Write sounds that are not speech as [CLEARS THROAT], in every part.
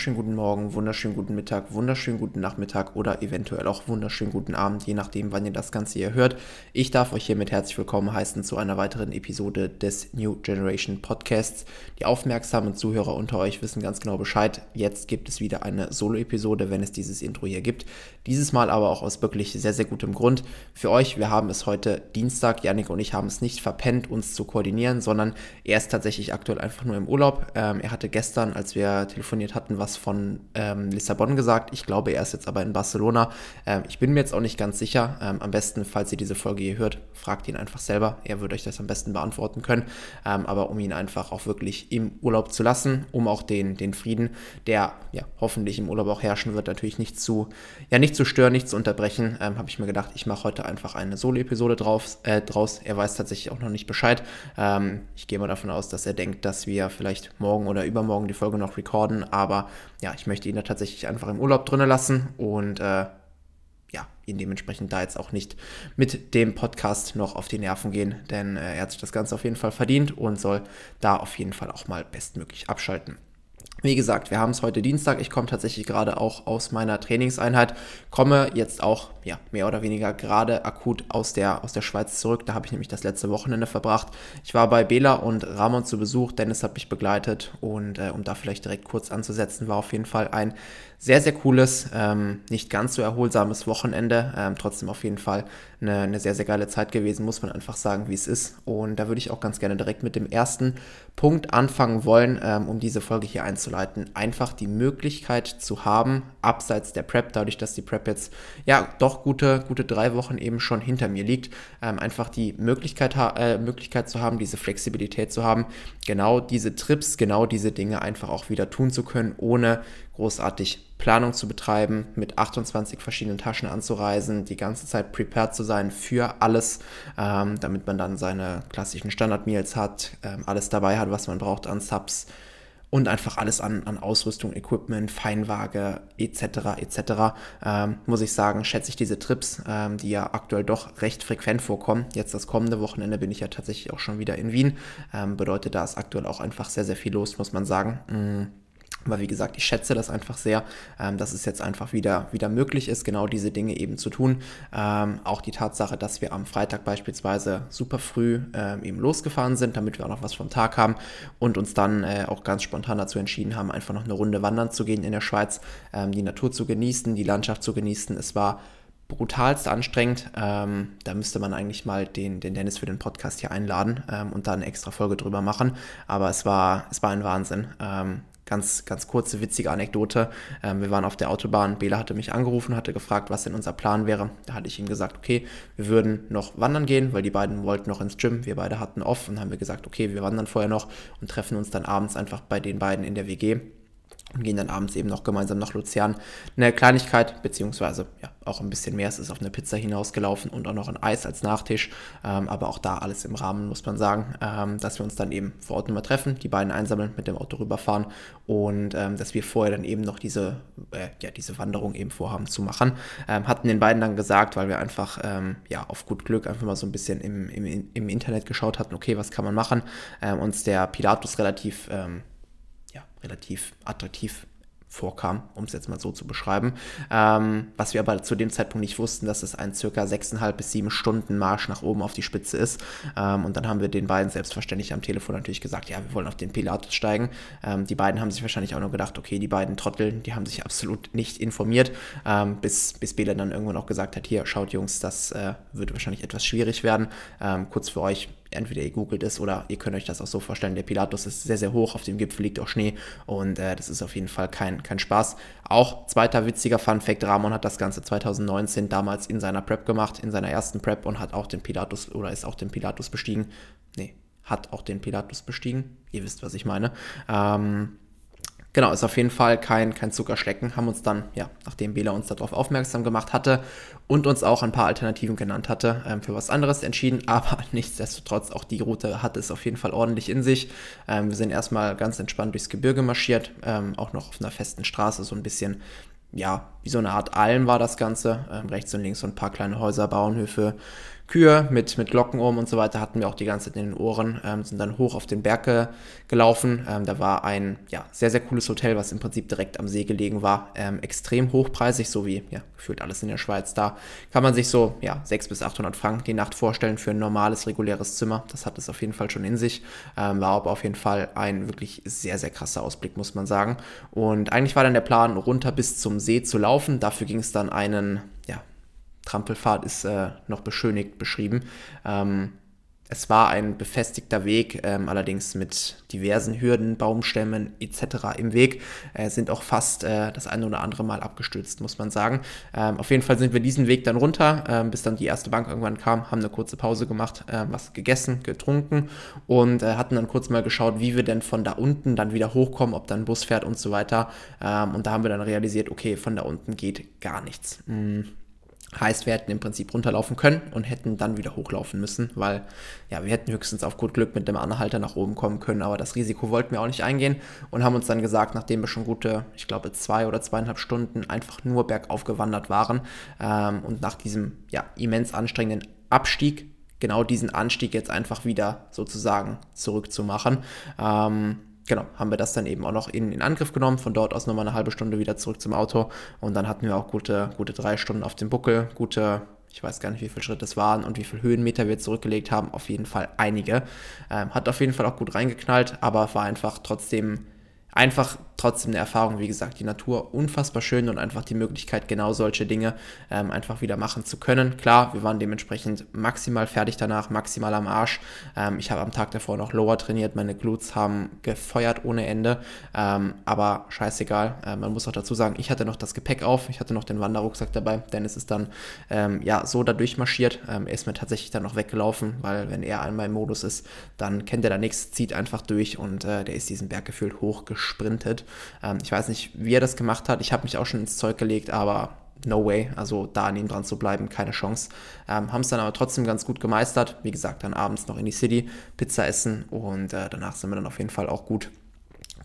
wunderschönen guten Morgen, wunderschönen guten Mittag, wunderschönen guten Nachmittag oder eventuell auch wunderschönen guten Abend, je nachdem, wann ihr das Ganze hier hört. Ich darf euch hiermit herzlich willkommen heißen zu einer weiteren Episode des New Generation Podcasts. Die aufmerksamen Zuhörer unter euch wissen ganz genau Bescheid. Jetzt gibt es wieder eine Solo-Episode, wenn es dieses Intro hier gibt. Dieses Mal aber auch aus wirklich sehr, sehr gutem Grund. Für euch, wir haben es heute Dienstag. Janik und ich haben es nicht verpennt, uns zu koordinieren, sondern er ist tatsächlich aktuell einfach nur im Urlaub. Ähm, er hatte gestern, als wir telefoniert hatten was von ähm, Lissabon gesagt. Ich glaube, er ist jetzt aber in Barcelona. Ähm, ich bin mir jetzt auch nicht ganz sicher. Ähm, am besten, falls ihr diese Folge hier hört, fragt ihn einfach selber. Er würde euch das am besten beantworten können. Ähm, aber um ihn einfach auch wirklich im Urlaub zu lassen, um auch den, den Frieden, der ja hoffentlich im Urlaub auch herrschen wird, natürlich nicht zu, ja, nicht zu stören, nicht zu unterbrechen, ähm, habe ich mir gedacht, ich mache heute einfach eine Solo-Episode äh, draus. Er weiß tatsächlich auch noch nicht Bescheid. Ähm, ich gehe mal davon aus, dass er denkt, dass wir vielleicht morgen oder übermorgen die Folge noch recorden, aber ja, ich möchte ihn da tatsächlich einfach im Urlaub drinnen lassen und äh, ja, ihn dementsprechend da jetzt auch nicht mit dem Podcast noch auf die Nerven gehen, denn äh, er hat sich das Ganze auf jeden Fall verdient und soll da auf jeden Fall auch mal bestmöglich abschalten. Wie gesagt, wir haben es heute Dienstag. Ich komme tatsächlich gerade auch aus meiner Trainingseinheit, komme jetzt auch ja, mehr oder weniger gerade akut aus der, aus der Schweiz zurück. Da habe ich nämlich das letzte Wochenende verbracht. Ich war bei Bela und Ramon zu Besuch. Dennis hat mich begleitet und äh, um da vielleicht direkt kurz anzusetzen, war auf jeden Fall ein sehr, sehr cooles, ähm, nicht ganz so erholsames Wochenende. Ähm, trotzdem auf jeden Fall eine, eine sehr, sehr geile Zeit gewesen, muss man einfach sagen, wie es ist. Und da würde ich auch ganz gerne direkt mit dem ersten Punkt anfangen wollen, ähm, um diese Folge hier einzuleiten. Einfach die Möglichkeit zu haben, abseits der Prep, dadurch, dass die Prep jetzt ja doch gute, gute drei Wochen eben schon hinter mir liegt, ähm, einfach die Möglichkeit, äh, Möglichkeit zu haben, diese Flexibilität zu haben, genau diese Trips, genau diese Dinge einfach auch wieder tun zu können, ohne großartig Planung zu betreiben, mit 28 verschiedenen Taschen anzureisen, die ganze Zeit prepared zu sein für alles, ähm, damit man dann seine klassischen Standard-Meals hat, ähm, alles dabei hat, was man braucht an Subs und einfach alles an, an Ausrüstung, Equipment, Feinwaage etc. etc. Ähm, muss ich sagen, schätze ich diese Trips, ähm, die ja aktuell doch recht frequent vorkommen. Jetzt das kommende Wochenende bin ich ja tatsächlich auch schon wieder in Wien. Ähm, bedeutet, da ist aktuell auch einfach sehr, sehr viel los, muss man sagen. Mm aber wie gesagt, ich schätze das einfach sehr, ähm, dass es jetzt einfach wieder, wieder möglich ist, genau diese Dinge eben zu tun. Ähm, auch die Tatsache, dass wir am Freitag beispielsweise super früh ähm, eben losgefahren sind, damit wir auch noch was vom Tag haben und uns dann äh, auch ganz spontan dazu entschieden haben, einfach noch eine Runde wandern zu gehen in der Schweiz, ähm, die Natur zu genießen, die Landschaft zu genießen. Es war brutalst anstrengend. Ähm, da müsste man eigentlich mal den, den Dennis für den Podcast hier einladen ähm, und da eine extra Folge drüber machen. Aber es war, es war ein Wahnsinn. Ähm, Ganz, ganz kurze, witzige Anekdote. Ähm, wir waren auf der Autobahn. Bela hatte mich angerufen, hatte gefragt, was denn unser Plan wäre. Da hatte ich ihm gesagt, okay, wir würden noch wandern gehen, weil die beiden wollten noch ins Gym. Wir beide hatten off und haben wir gesagt, okay, wir wandern vorher noch und treffen uns dann abends einfach bei den beiden in der WG und gehen dann abends eben noch gemeinsam nach Luzern. Eine Kleinigkeit, beziehungsweise ja, auch ein bisschen mehr. Es ist auf eine Pizza hinausgelaufen und auch noch ein Eis als Nachtisch. Ähm, aber auch da alles im Rahmen, muss man sagen, ähm, dass wir uns dann eben vor Ort nochmal treffen, die beiden einsammeln, mit dem Auto rüberfahren und ähm, dass wir vorher dann eben noch diese, äh, ja, diese Wanderung eben vorhaben zu machen. Ähm, hatten den beiden dann gesagt, weil wir einfach ähm, ja, auf gut Glück einfach mal so ein bisschen im, im, im Internet geschaut hatten, okay, was kann man machen. Ähm, uns der Pilatus relativ relativ attraktiv vorkam, um es jetzt mal so zu beschreiben. Ähm, was wir aber zu dem Zeitpunkt nicht wussten, dass es ein circa 6,5 bis 7 Stunden Marsch nach oben auf die Spitze ist. Ähm, und dann haben wir den beiden selbstverständlich am Telefon natürlich gesagt, ja, wir wollen auf den Pilatus steigen. Ähm, die beiden haben sich wahrscheinlich auch nur gedacht, okay, die beiden Trotteln, die haben sich absolut nicht informiert, ähm, bis, bis Bela dann irgendwann auch gesagt hat, hier, schaut Jungs, das äh, wird wahrscheinlich etwas schwierig werden. Ähm, kurz für euch, entweder ihr googelt es oder ihr könnt euch das auch so vorstellen, der Pilatus ist sehr, sehr hoch, auf dem Gipfel liegt auch Schnee und äh, das ist auf jeden Fall kein, kein Spaß. Auch zweiter witziger Fun Fact, Ramon hat das Ganze 2019 damals in seiner Prep gemacht, in seiner ersten Prep und hat auch den Pilatus oder ist auch den Pilatus bestiegen. Nee, hat auch den Pilatus bestiegen. Ihr wisst, was ich meine. Ähm, Genau, ist auf jeden Fall kein, kein Zuckerschlecken. Haben uns dann, ja, nachdem Bela uns darauf aufmerksam gemacht hatte und uns auch ein paar Alternativen genannt hatte, ähm, für was anderes entschieden. [LAUGHS] Aber nichtsdestotrotz, auch die Route hat es auf jeden Fall ordentlich in sich. Ähm, wir sind erstmal ganz entspannt durchs Gebirge marschiert, ähm, auch noch auf einer festen Straße, so ein bisschen, ja, wie so eine Art Alm war das Ganze. Ähm, rechts und links so ein paar kleine Häuser, Bauernhöfe, Kühe mit, mit Glocken um und so weiter hatten wir auch die ganze Zeit in den Ohren, ähm, sind dann hoch auf den Berg ge gelaufen. Ähm, da war ein ja, sehr, sehr cooles Hotel, was im Prinzip direkt am See gelegen war. Ähm, extrem hochpreisig, so wie ja, gefühlt alles in der Schweiz. Da kann man sich so ja, 600 bis 800 Franken die Nacht vorstellen für ein normales, reguläres Zimmer. Das hat es auf jeden Fall schon in sich. Ähm, war aber auf jeden Fall ein wirklich sehr, sehr krasser Ausblick, muss man sagen. Und eigentlich war dann der Plan, runter bis zum See zu laufen. Dafür ging es dann einen Trampelfahrt ist äh, noch beschönigt beschrieben. Ähm, es war ein befestigter Weg, ähm, allerdings mit diversen Hürden, Baumstämmen etc. im Weg, äh, sind auch fast äh, das eine oder andere Mal abgestürzt, muss man sagen. Ähm, auf jeden Fall sind wir diesen Weg dann runter, ähm, bis dann die erste Bank irgendwann kam, haben eine kurze Pause gemacht, äh, was gegessen, getrunken und äh, hatten dann kurz mal geschaut, wie wir denn von da unten dann wieder hochkommen, ob dann ein Bus fährt und so weiter. Ähm, und da haben wir dann realisiert, okay, von da unten geht gar nichts. Mhm. Heißt, wir hätten im Prinzip runterlaufen können und hätten dann wieder hochlaufen müssen, weil ja, wir hätten höchstens auf gut Glück mit dem Anhalter nach oben kommen können, aber das Risiko wollten wir auch nicht eingehen und haben uns dann gesagt, nachdem wir schon gute, ich glaube, zwei oder zweieinhalb Stunden einfach nur bergauf gewandert waren ähm, und nach diesem ja, immens anstrengenden Abstieg, genau diesen Anstieg jetzt einfach wieder sozusagen zurückzumachen. Ähm, genau, haben wir das dann eben auch noch in, in Angriff genommen. Von dort aus nochmal eine halbe Stunde wieder zurück zum Auto. Und dann hatten wir auch gute, gute drei Stunden auf dem Buckel, gute ich weiß gar nicht, wie viele Schritte es waren und wie viele Höhenmeter wir zurückgelegt haben. Auf jeden Fall einige. Ähm, hat auf jeden Fall auch gut reingeknallt, aber war einfach trotzdem einfach trotzdem eine Erfahrung, wie gesagt, die Natur unfassbar schön und einfach die Möglichkeit, genau solche Dinge ähm, einfach wieder machen zu können. Klar, wir waren dementsprechend maximal fertig danach, maximal am Arsch. Ähm, ich habe am Tag davor noch Lower trainiert, meine Glutes haben gefeuert ohne Ende, ähm, aber scheißegal. Äh, man muss auch dazu sagen, ich hatte noch das Gepäck auf, ich hatte noch den Wanderrucksack dabei. Dennis ist dann ähm, ja so da durchmarschiert. Ähm, er ist mir tatsächlich dann noch weggelaufen, weil wenn er einmal im Modus ist, dann kennt er da nichts, zieht einfach durch und äh, der ist diesen Berg gefühlt hochgesprintet. Ähm, ich weiß nicht, wie er das gemacht hat. Ich habe mich auch schon ins Zeug gelegt, aber no way. Also da an ihm dran zu bleiben, keine Chance. Ähm, Haben es dann aber trotzdem ganz gut gemeistert. Wie gesagt, dann abends noch in die City, Pizza essen und äh, danach sind wir dann auf jeden Fall auch gut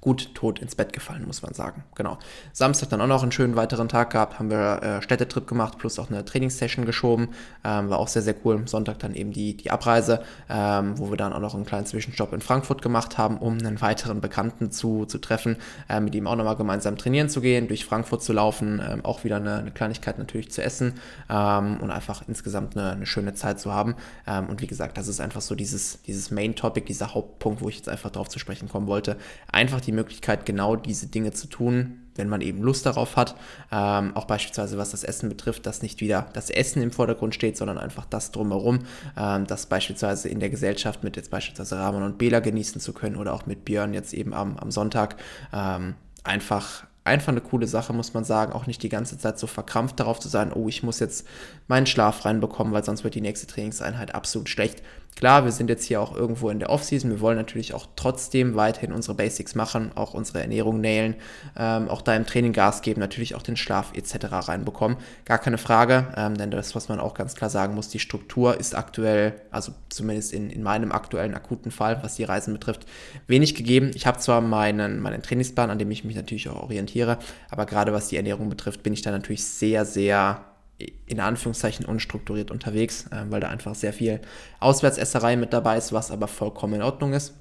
gut tot ins Bett gefallen, muss man sagen. Genau. Samstag dann auch noch einen schönen weiteren Tag gehabt, haben wir äh, Städtetrip gemacht, plus auch eine Trainingssession geschoben. Ähm, war auch sehr, sehr cool. Sonntag dann eben die, die Abreise, ähm, wo wir dann auch noch einen kleinen Zwischenstopp in Frankfurt gemacht haben, um einen weiteren Bekannten zu, zu treffen, äh, mit ihm auch nochmal gemeinsam trainieren zu gehen, durch Frankfurt zu laufen, ähm, auch wieder eine, eine, Kleinigkeit natürlich zu essen ähm, und einfach insgesamt eine, eine schöne Zeit zu haben. Ähm, und wie gesagt, das ist einfach so dieses, dieses Main-Topic, dieser Hauptpunkt, wo ich jetzt einfach drauf zu sprechen kommen wollte. Einfach die Möglichkeit, genau diese Dinge zu tun, wenn man eben Lust darauf hat. Ähm, auch beispielsweise was das Essen betrifft, dass nicht wieder das Essen im Vordergrund steht, sondern einfach das drumherum, ähm, das beispielsweise in der Gesellschaft mit jetzt beispielsweise Ramon und Bela genießen zu können oder auch mit Björn jetzt eben am, am Sonntag. Ähm, einfach einfach eine coole Sache, muss man sagen. Auch nicht die ganze Zeit so verkrampft darauf zu sein, oh, ich muss jetzt meinen Schlaf reinbekommen, weil sonst wird die nächste Trainingseinheit absolut schlecht. Klar, wir sind jetzt hier auch irgendwo in der Offseason. Wir wollen natürlich auch trotzdem weiterhin unsere Basics machen, auch unsere Ernährung nailen, ähm, auch da im Training Gas geben, natürlich auch den Schlaf etc. reinbekommen. Gar keine Frage, ähm, denn das, was man auch ganz klar sagen muss, die Struktur ist aktuell, also zumindest in, in meinem aktuellen akuten Fall, was die Reisen betrifft, wenig gegeben. Ich habe zwar meinen, meinen Trainingsplan, an dem ich mich natürlich auch orientiere, aber gerade was die Ernährung betrifft, bin ich da natürlich sehr, sehr in Anführungszeichen unstrukturiert unterwegs, äh, weil da einfach sehr viel Auswärtsesserei mit dabei ist, was aber vollkommen in Ordnung ist.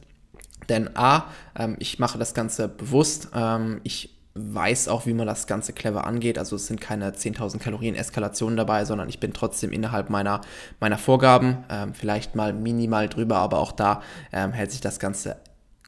Denn A, ähm, ich mache das Ganze bewusst. Ähm, ich weiß auch, wie man das Ganze clever angeht. Also es sind keine 10.000 Kalorien Eskalationen dabei, sondern ich bin trotzdem innerhalb meiner, meiner Vorgaben, ähm, vielleicht mal minimal drüber, aber auch da ähm, hält sich das Ganze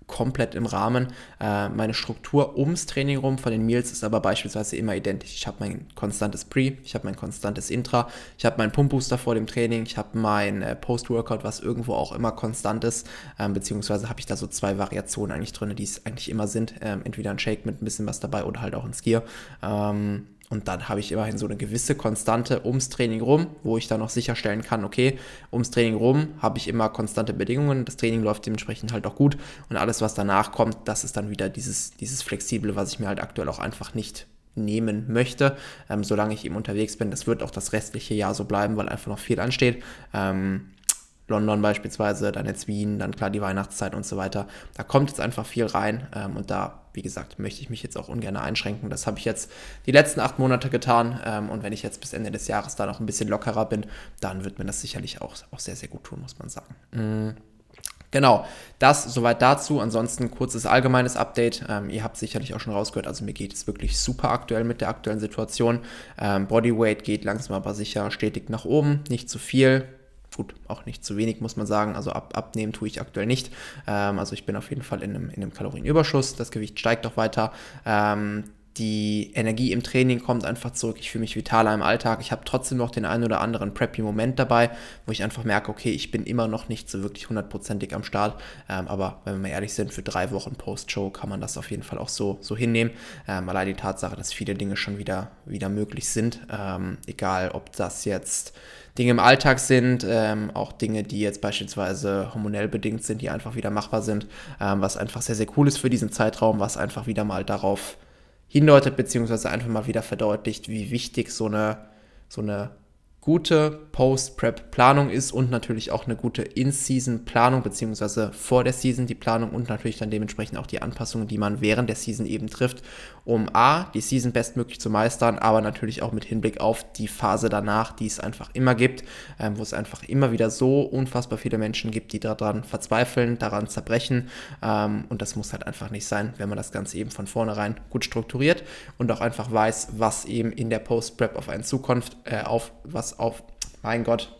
komplett im Rahmen. Äh, meine Struktur ums Training rum von den Meals ist aber beispielsweise immer identisch. Ich habe mein konstantes Pre, ich habe mein konstantes Intra, ich habe meinen Pumpbooster vor dem Training, ich habe mein äh, Post-Workout, was irgendwo auch immer konstant ist, ähm, beziehungsweise habe ich da so zwei Variationen eigentlich drin, die es eigentlich immer sind. Ähm, entweder ein Shake mit ein bisschen was dabei oder halt auch ein Skier. Ähm, und dann habe ich immerhin so eine gewisse Konstante ums Training rum, wo ich dann noch sicherstellen kann, okay, ums Training rum habe ich immer konstante Bedingungen, das Training läuft dementsprechend halt auch gut und alles, was danach kommt, das ist dann wieder dieses, dieses Flexible, was ich mir halt aktuell auch einfach nicht nehmen möchte, ähm, solange ich eben unterwegs bin. Das wird auch das restliche Jahr so bleiben, weil einfach noch viel ansteht. Ähm, London beispielsweise, dann jetzt Wien, dann klar die Weihnachtszeit und so weiter. Da kommt jetzt einfach viel rein ähm, und da wie gesagt, möchte ich mich jetzt auch ungern einschränken. Das habe ich jetzt die letzten acht Monate getan. Ähm, und wenn ich jetzt bis Ende des Jahres da noch ein bisschen lockerer bin, dann wird mir das sicherlich auch, auch sehr, sehr gut tun, muss man sagen. Mhm. Genau, das soweit dazu. Ansonsten kurzes allgemeines Update. Ähm, ihr habt sicherlich auch schon rausgehört, also mir geht es wirklich super aktuell mit der aktuellen Situation. Ähm, Bodyweight geht langsam aber sicher stetig nach oben, nicht zu viel. Gut, auch nicht zu wenig, muss man sagen. Also ab, abnehmen tue ich aktuell nicht. Ähm, also ich bin auf jeden Fall in einem, in einem Kalorienüberschuss. Das Gewicht steigt auch weiter. Ähm, die Energie im Training kommt einfach zurück. Ich fühle mich vitaler im Alltag. Ich habe trotzdem noch den einen oder anderen Preppy-Moment dabei, wo ich einfach merke, okay, ich bin immer noch nicht so wirklich hundertprozentig am Start. Ähm, aber wenn wir mal ehrlich sind, für drei Wochen Post-Show kann man das auf jeden Fall auch so, so hinnehmen. Ähm, allein die Tatsache, dass viele Dinge schon wieder, wieder möglich sind. Ähm, egal, ob das jetzt Dinge im Alltag sind, ähm, auch Dinge, die jetzt beispielsweise hormonell bedingt sind, die einfach wieder machbar sind, ähm, was einfach sehr, sehr cool ist für diesen Zeitraum, was einfach wieder mal darauf hindeutet, beziehungsweise einfach mal wieder verdeutlicht, wie wichtig so eine, so eine gute Post-Prep-Planung ist und natürlich auch eine gute In-Season-Planung, beziehungsweise vor der Season die Planung und natürlich dann dementsprechend auch die Anpassungen, die man während der Season eben trifft, um A, die Season bestmöglich zu meistern, aber natürlich auch mit Hinblick auf die Phase danach, die es einfach immer gibt, ähm, wo es einfach immer wieder so unfassbar viele Menschen gibt, die daran verzweifeln, daran zerbrechen. Ähm, und das muss halt einfach nicht sein, wenn man das Ganze eben von vornherein gut strukturiert und auch einfach weiß, was eben in der Post-Prep auf einen Zukunft, äh, auf was auf, mein Gott,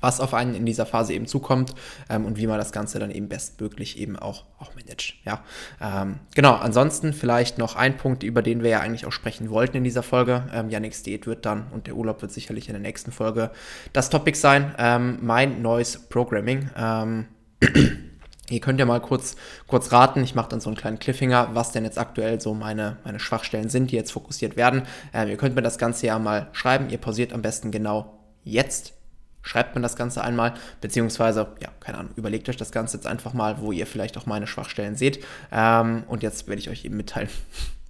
was auf einen in dieser Phase eben zukommt ähm, und wie man das Ganze dann eben bestmöglich eben auch, auch managt. Ja, ähm, genau. Ansonsten vielleicht noch ein Punkt, über den wir ja eigentlich auch sprechen wollten in dieser Folge. Ähm, Yannick's Diät wird dann und der Urlaub wird sicherlich in der nächsten Folge das Topic sein. Ähm, mein neues Programming. Ähm, [CLEARS THROAT] Ihr könnt ja mal kurz, kurz raten, ich mache dann so einen kleinen Cliffhanger, was denn jetzt aktuell so meine, meine Schwachstellen sind, die jetzt fokussiert werden. Ähm, ihr könnt mir das Ganze ja mal schreiben. Ihr pausiert am besten genau jetzt. Schreibt mir das Ganze einmal, beziehungsweise, ja, keine Ahnung, überlegt euch das Ganze jetzt einfach mal, wo ihr vielleicht auch meine Schwachstellen seht. Ähm, und jetzt werde ich euch eben mitteilen,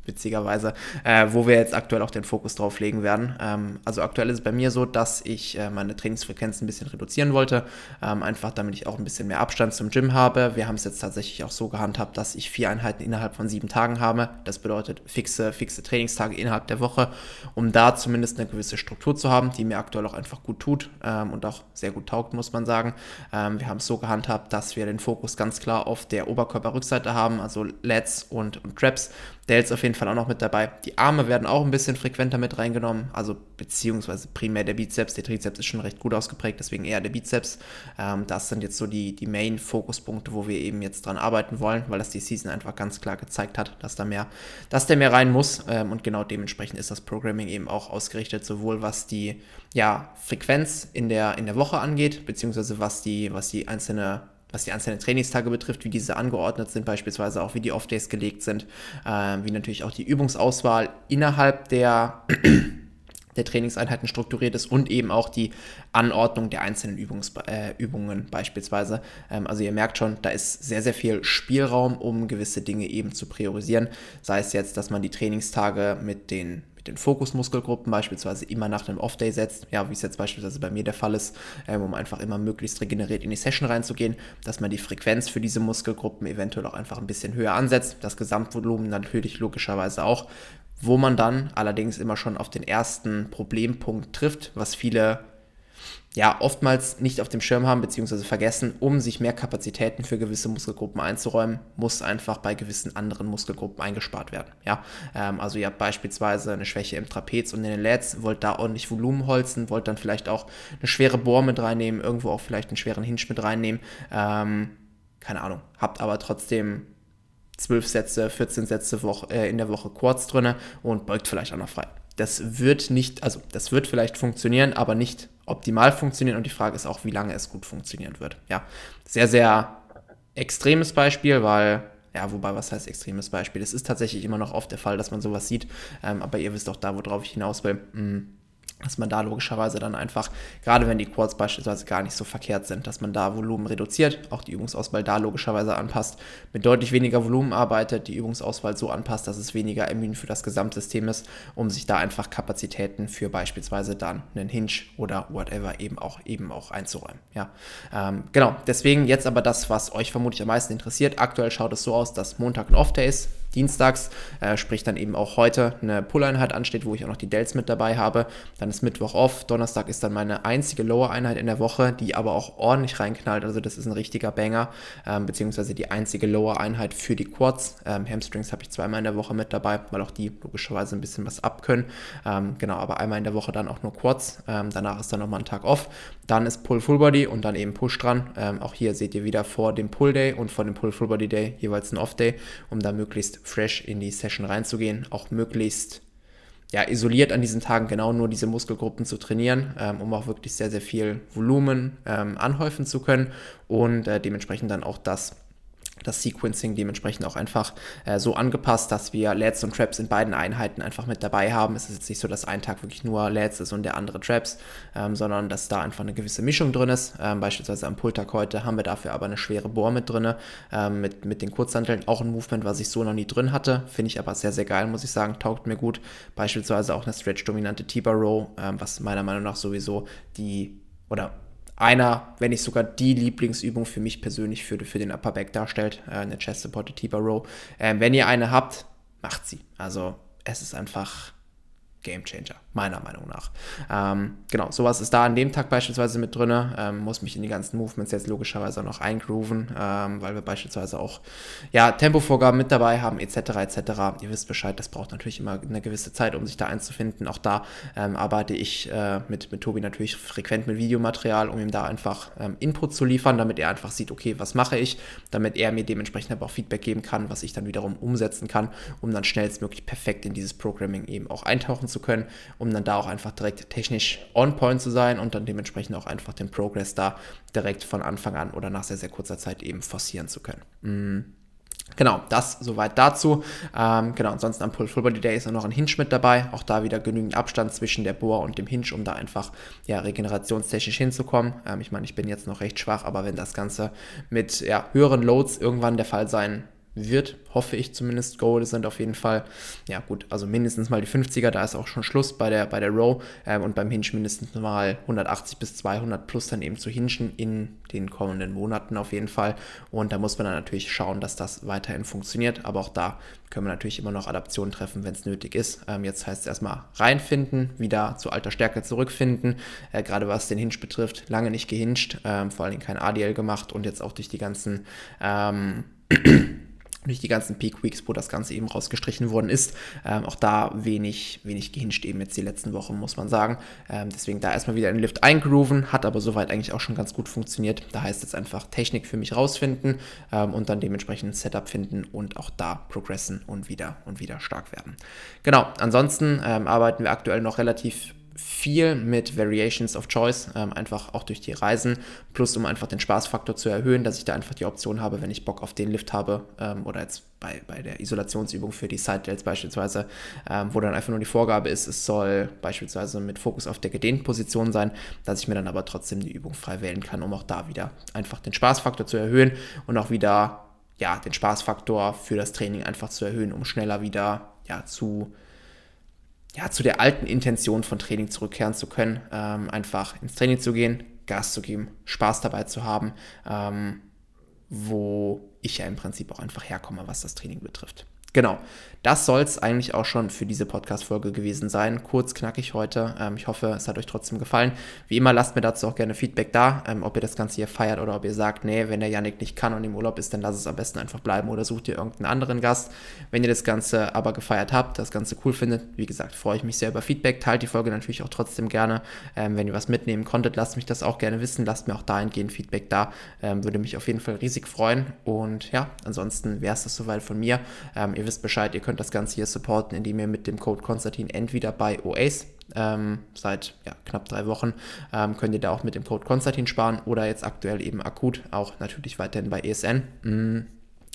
witzigerweise, äh, wo wir jetzt aktuell auch den Fokus drauf legen werden. Ähm, also aktuell ist es bei mir so, dass ich äh, meine Trainingsfrequenz ein bisschen reduzieren wollte, ähm, einfach damit ich auch ein bisschen mehr Abstand zum Gym habe. Wir haben es jetzt tatsächlich auch so gehandhabt, dass ich vier Einheiten innerhalb von sieben Tagen habe. Das bedeutet fixe, fixe Trainingstage innerhalb der Woche, um da zumindest eine gewisse Struktur zu haben, die mir aktuell auch einfach gut tut ähm, und auch sehr gut taugt, muss man sagen. Ähm, wir haben es so gehandhabt, dass wir den Fokus ganz klar auf der Oberkörperrückseite haben, also Lats und, und Traps. Delts auf jeden Fall auch noch mit dabei. Die Arme werden auch ein bisschen frequenter mit reingenommen, also beziehungsweise primär der Bizeps. Der Trizeps ist schon recht gut ausgeprägt, deswegen eher der Bizeps. Ähm, das sind jetzt so die, die Main-Fokuspunkte, wo wir eben jetzt dran arbeiten wollen, weil das die Season einfach ganz klar gezeigt hat, dass da mehr, dass der mehr rein muss. Ähm, und genau dementsprechend ist das Programming eben auch ausgerichtet, sowohl was die ja, Frequenz in der, in der Woche angeht, beziehungsweise was die, was die einzelne was die einzelnen Trainingstage betrifft, wie diese angeordnet sind, beispielsweise auch wie die Off-Days gelegt sind, äh, wie natürlich auch die Übungsauswahl innerhalb der, [CLEARS THROAT] der Trainingseinheiten strukturiert ist und eben auch die Anordnung der einzelnen Übungs, äh, Übungen beispielsweise. Ähm, also ihr merkt schon, da ist sehr, sehr viel Spielraum, um gewisse Dinge eben zu priorisieren. Sei es jetzt, dass man die Trainingstage mit den den Fokusmuskelgruppen beispielsweise immer nach einem Off-Day setzt, ja, wie es jetzt beispielsweise bei mir der Fall ist, ähm, um einfach immer möglichst regeneriert in die Session reinzugehen, dass man die Frequenz für diese Muskelgruppen eventuell auch einfach ein bisschen höher ansetzt, das Gesamtvolumen natürlich logischerweise auch, wo man dann allerdings immer schon auf den ersten Problempunkt trifft, was viele ja, oftmals nicht auf dem Schirm haben bzw. vergessen, um sich mehr Kapazitäten für gewisse Muskelgruppen einzuräumen, muss einfach bei gewissen anderen Muskelgruppen eingespart werden. Ja, ähm, also ihr habt beispielsweise eine Schwäche im Trapez und in den Lats, wollt da ordentlich Volumen holzen, wollt dann vielleicht auch eine schwere Bohr mit reinnehmen, irgendwo auch vielleicht einen schweren Hinge mit reinnehmen. Ähm, keine Ahnung, habt aber trotzdem 12 Sätze, 14 Sätze Woche, äh, in der Woche Quads drinne und beugt vielleicht auch noch frei. Das wird nicht, also das wird vielleicht funktionieren, aber nicht optimal funktionieren und die Frage ist auch, wie lange es gut funktionieren wird. Ja, sehr, sehr extremes Beispiel, weil, ja, wobei, was heißt extremes Beispiel? Es ist tatsächlich immer noch oft der Fall, dass man sowas sieht, ähm, aber ihr wisst auch da, worauf ich hinaus will. Hm dass man da logischerweise dann einfach, gerade wenn die Quads beispielsweise gar nicht so verkehrt sind, dass man da Volumen reduziert, auch die Übungsauswahl da logischerweise anpasst, mit deutlich weniger Volumen arbeitet, die Übungsauswahl so anpasst, dass es weniger immun für das Gesamtsystem ist, um sich da einfach Kapazitäten für beispielsweise dann einen Hinge oder whatever eben auch eben auch einzuräumen. Ja, ähm, genau. Deswegen jetzt aber das, was euch vermutlich am meisten interessiert. Aktuell schaut es so aus, dass Montag ein Off-Day ist dienstags, äh, sprich dann eben auch heute eine Pull-Einheit ansteht, wo ich auch noch die Dells mit dabei habe. Dann ist Mittwoch off. Donnerstag ist dann meine einzige Lower-Einheit in der Woche, die aber auch ordentlich reinknallt. Also das ist ein richtiger Banger, ähm, beziehungsweise die einzige Lower-Einheit für die Quads. Ähm, Hamstrings habe ich zweimal in der Woche mit dabei, weil auch die logischerweise ein bisschen was abkönnen. Ähm, genau, aber einmal in der Woche dann auch nur Quads. Ähm, danach ist dann nochmal ein Tag off. Dann ist Pull Full Body und dann eben Push dran. Ähm, auch hier seht ihr wieder vor dem Pull Day und vor dem Pull Full Body Day jeweils ein Off Day, um da möglichst fresh in die Session reinzugehen, auch möglichst ja, isoliert an diesen Tagen genau nur diese Muskelgruppen zu trainieren, ähm, um auch wirklich sehr, sehr viel Volumen ähm, anhäufen zu können und äh, dementsprechend dann auch das das Sequencing dementsprechend auch einfach äh, so angepasst, dass wir Lads und Traps in beiden Einheiten einfach mit dabei haben. Es ist jetzt nicht so, dass ein Tag wirklich nur Lads ist und der andere Traps, ähm, sondern dass da einfach eine gewisse Mischung drin ist. Ähm, beispielsweise am Pultag heute haben wir dafür aber eine schwere Bohr mit drin, ähm, mit, mit den Kurzhanteln. Auch ein Movement, was ich so noch nie drin hatte. Finde ich aber sehr, sehr geil, muss ich sagen. Taugt mir gut. Beispielsweise auch eine Stretch-dominante T-Bar Row, ähm, was meiner Meinung nach sowieso die oder einer, wenn nicht sogar die Lieblingsübung für mich persönlich für, für den Upper Back darstellt, äh, eine Chest Supported T-Bar Row. Ähm, wenn ihr eine habt, macht sie. Also es ist einfach Game Changer, meiner Meinung nach. Ähm, genau, sowas ist da an dem Tag beispielsweise mit drin. Ähm, muss mich in die ganzen Movements jetzt logischerweise noch eingrooven, ähm, weil wir beispielsweise auch ja, Tempovorgaben mit dabei haben, etc. etc. Ihr wisst Bescheid, das braucht natürlich immer eine gewisse Zeit, um sich da einzufinden. Auch da ähm, arbeite ich äh, mit, mit Tobi natürlich frequent mit Videomaterial, um ihm da einfach ähm, Input zu liefern, damit er einfach sieht, okay, was mache ich, damit er mir dementsprechend aber auch Feedback geben kann, was ich dann wiederum umsetzen kann, um dann schnellstmöglich perfekt in dieses Programming eben auch eintauchen zu können, um dann da auch einfach direkt technisch on point zu sein und dann dementsprechend auch einfach den Progress da direkt von Anfang an oder nach sehr, sehr kurzer Zeit eben forcieren zu können. Mm. Genau, das soweit dazu. Ähm, genau, ansonsten am Pull Full Body Day ist auch noch ein Hinge mit dabei. Auch da wieder genügend Abstand zwischen der Bohr und dem Hinge, um da einfach ja, regenerationstechnisch hinzukommen. Ähm, ich meine, ich bin jetzt noch recht schwach, aber wenn das Ganze mit ja, höheren Loads irgendwann der Fall sein wird, hoffe ich zumindest. Goal sind auf jeden Fall, ja gut, also mindestens mal die 50er, da ist auch schon Schluss bei der, bei der Row ähm, und beim Hinge mindestens mal 180 bis 200 plus dann eben zu hinschen in den kommenden Monaten auf jeden Fall. Und da muss man dann natürlich schauen, dass das weiterhin funktioniert, aber auch da können wir natürlich immer noch Adaptionen treffen, wenn es nötig ist. Ähm, jetzt heißt es erstmal reinfinden, wieder zu alter Stärke zurückfinden, äh, gerade was den Hinge betrifft, lange nicht gehinscht, ähm, vor allen Dingen kein ADL gemacht und jetzt auch durch die ganzen ähm, durch die ganzen Peak Weeks, wo das Ganze eben rausgestrichen worden ist. Ähm, auch da wenig, wenig gehinscht eben jetzt die letzten Wochen, muss man sagen. Ähm, deswegen da erstmal wieder in den Lift eingrooven, hat aber soweit eigentlich auch schon ganz gut funktioniert. Da heißt jetzt einfach Technik für mich rausfinden ähm, und dann dementsprechend ein Setup finden und auch da progressen und wieder und wieder stark werden. Genau, ansonsten ähm, arbeiten wir aktuell noch relativ viel mit Variations of Choice, ähm, einfach auch durch die Reisen, plus um einfach den Spaßfaktor zu erhöhen, dass ich da einfach die Option habe, wenn ich Bock auf den Lift habe ähm, oder jetzt bei, bei der Isolationsübung für die Side Delts beispielsweise, ähm, wo dann einfach nur die Vorgabe ist, es soll beispielsweise mit Fokus auf der gedehnten Position sein, dass ich mir dann aber trotzdem die Übung frei wählen kann, um auch da wieder einfach den Spaßfaktor zu erhöhen und auch wieder ja, den Spaßfaktor für das Training einfach zu erhöhen, um schneller wieder ja, zu ja, zu der alten Intention von Training zurückkehren zu können, ähm, einfach ins Training zu gehen, Gas zu geben, Spaß dabei zu haben, ähm, wo ich ja im Prinzip auch einfach herkomme, was das Training betrifft. Genau, das soll es eigentlich auch schon für diese Podcast-Folge gewesen sein. Kurz, knackig heute. Ähm, ich hoffe, es hat euch trotzdem gefallen. Wie immer, lasst mir dazu auch gerne Feedback da, ähm, ob ihr das Ganze hier feiert oder ob ihr sagt, nee, wenn der Yannick nicht kann und im Urlaub ist, dann lasst es am besten einfach bleiben oder sucht ihr irgendeinen anderen Gast. Wenn ihr das Ganze aber gefeiert habt, das Ganze cool findet, wie gesagt, freue ich mich sehr über Feedback. Teilt die Folge natürlich auch trotzdem gerne. Ähm, wenn ihr was mitnehmen konntet, lasst mich das auch gerne wissen. Lasst mir auch dahingehend Feedback da. Ähm, würde mich auf jeden Fall riesig freuen. Und ja, ansonsten wäre es das soweit von mir. Ihr wisst Bescheid, ihr könnt das Ganze hier supporten, indem ihr mit dem Code Konstantin entweder bei OACE ähm, seit ja, knapp drei Wochen ähm, könnt ihr da auch mit dem Code Konstantin sparen oder jetzt aktuell eben akut auch natürlich weiterhin bei ESN. Mm.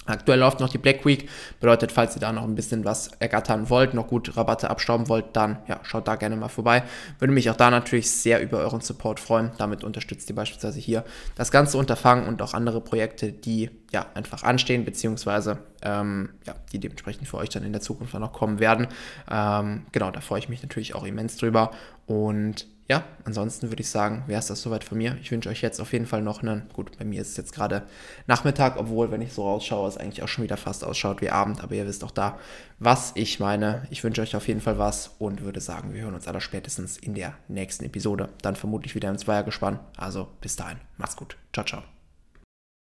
Aktuell läuft noch die Black Week, bedeutet, falls ihr da noch ein bisschen was ergattern wollt, noch gut Rabatte abstauben wollt, dann ja, schaut da gerne mal vorbei. Würde mich auch da natürlich sehr über euren Support freuen. Damit unterstützt ihr beispielsweise hier das ganze Unterfangen und auch andere Projekte, die ja einfach anstehen, beziehungsweise ähm, ja, die dementsprechend für euch dann in der Zukunft dann noch kommen werden. Ähm, genau, da freue ich mich natürlich auch immens drüber. Und ja, ansonsten würde ich sagen, wäre es das soweit von mir. Ich wünsche euch jetzt auf jeden Fall noch einen, gut, bei mir ist es jetzt gerade Nachmittag, obwohl, wenn ich so rausschaue, es eigentlich auch schon wieder fast ausschaut wie Abend, aber ihr wisst auch da, was ich meine. Ich wünsche euch auf jeden Fall was und würde sagen, wir hören uns aller spätestens in der nächsten Episode. Dann vermutlich wieder im Zweiergespann. Also bis dahin, macht's gut. Ciao, ciao.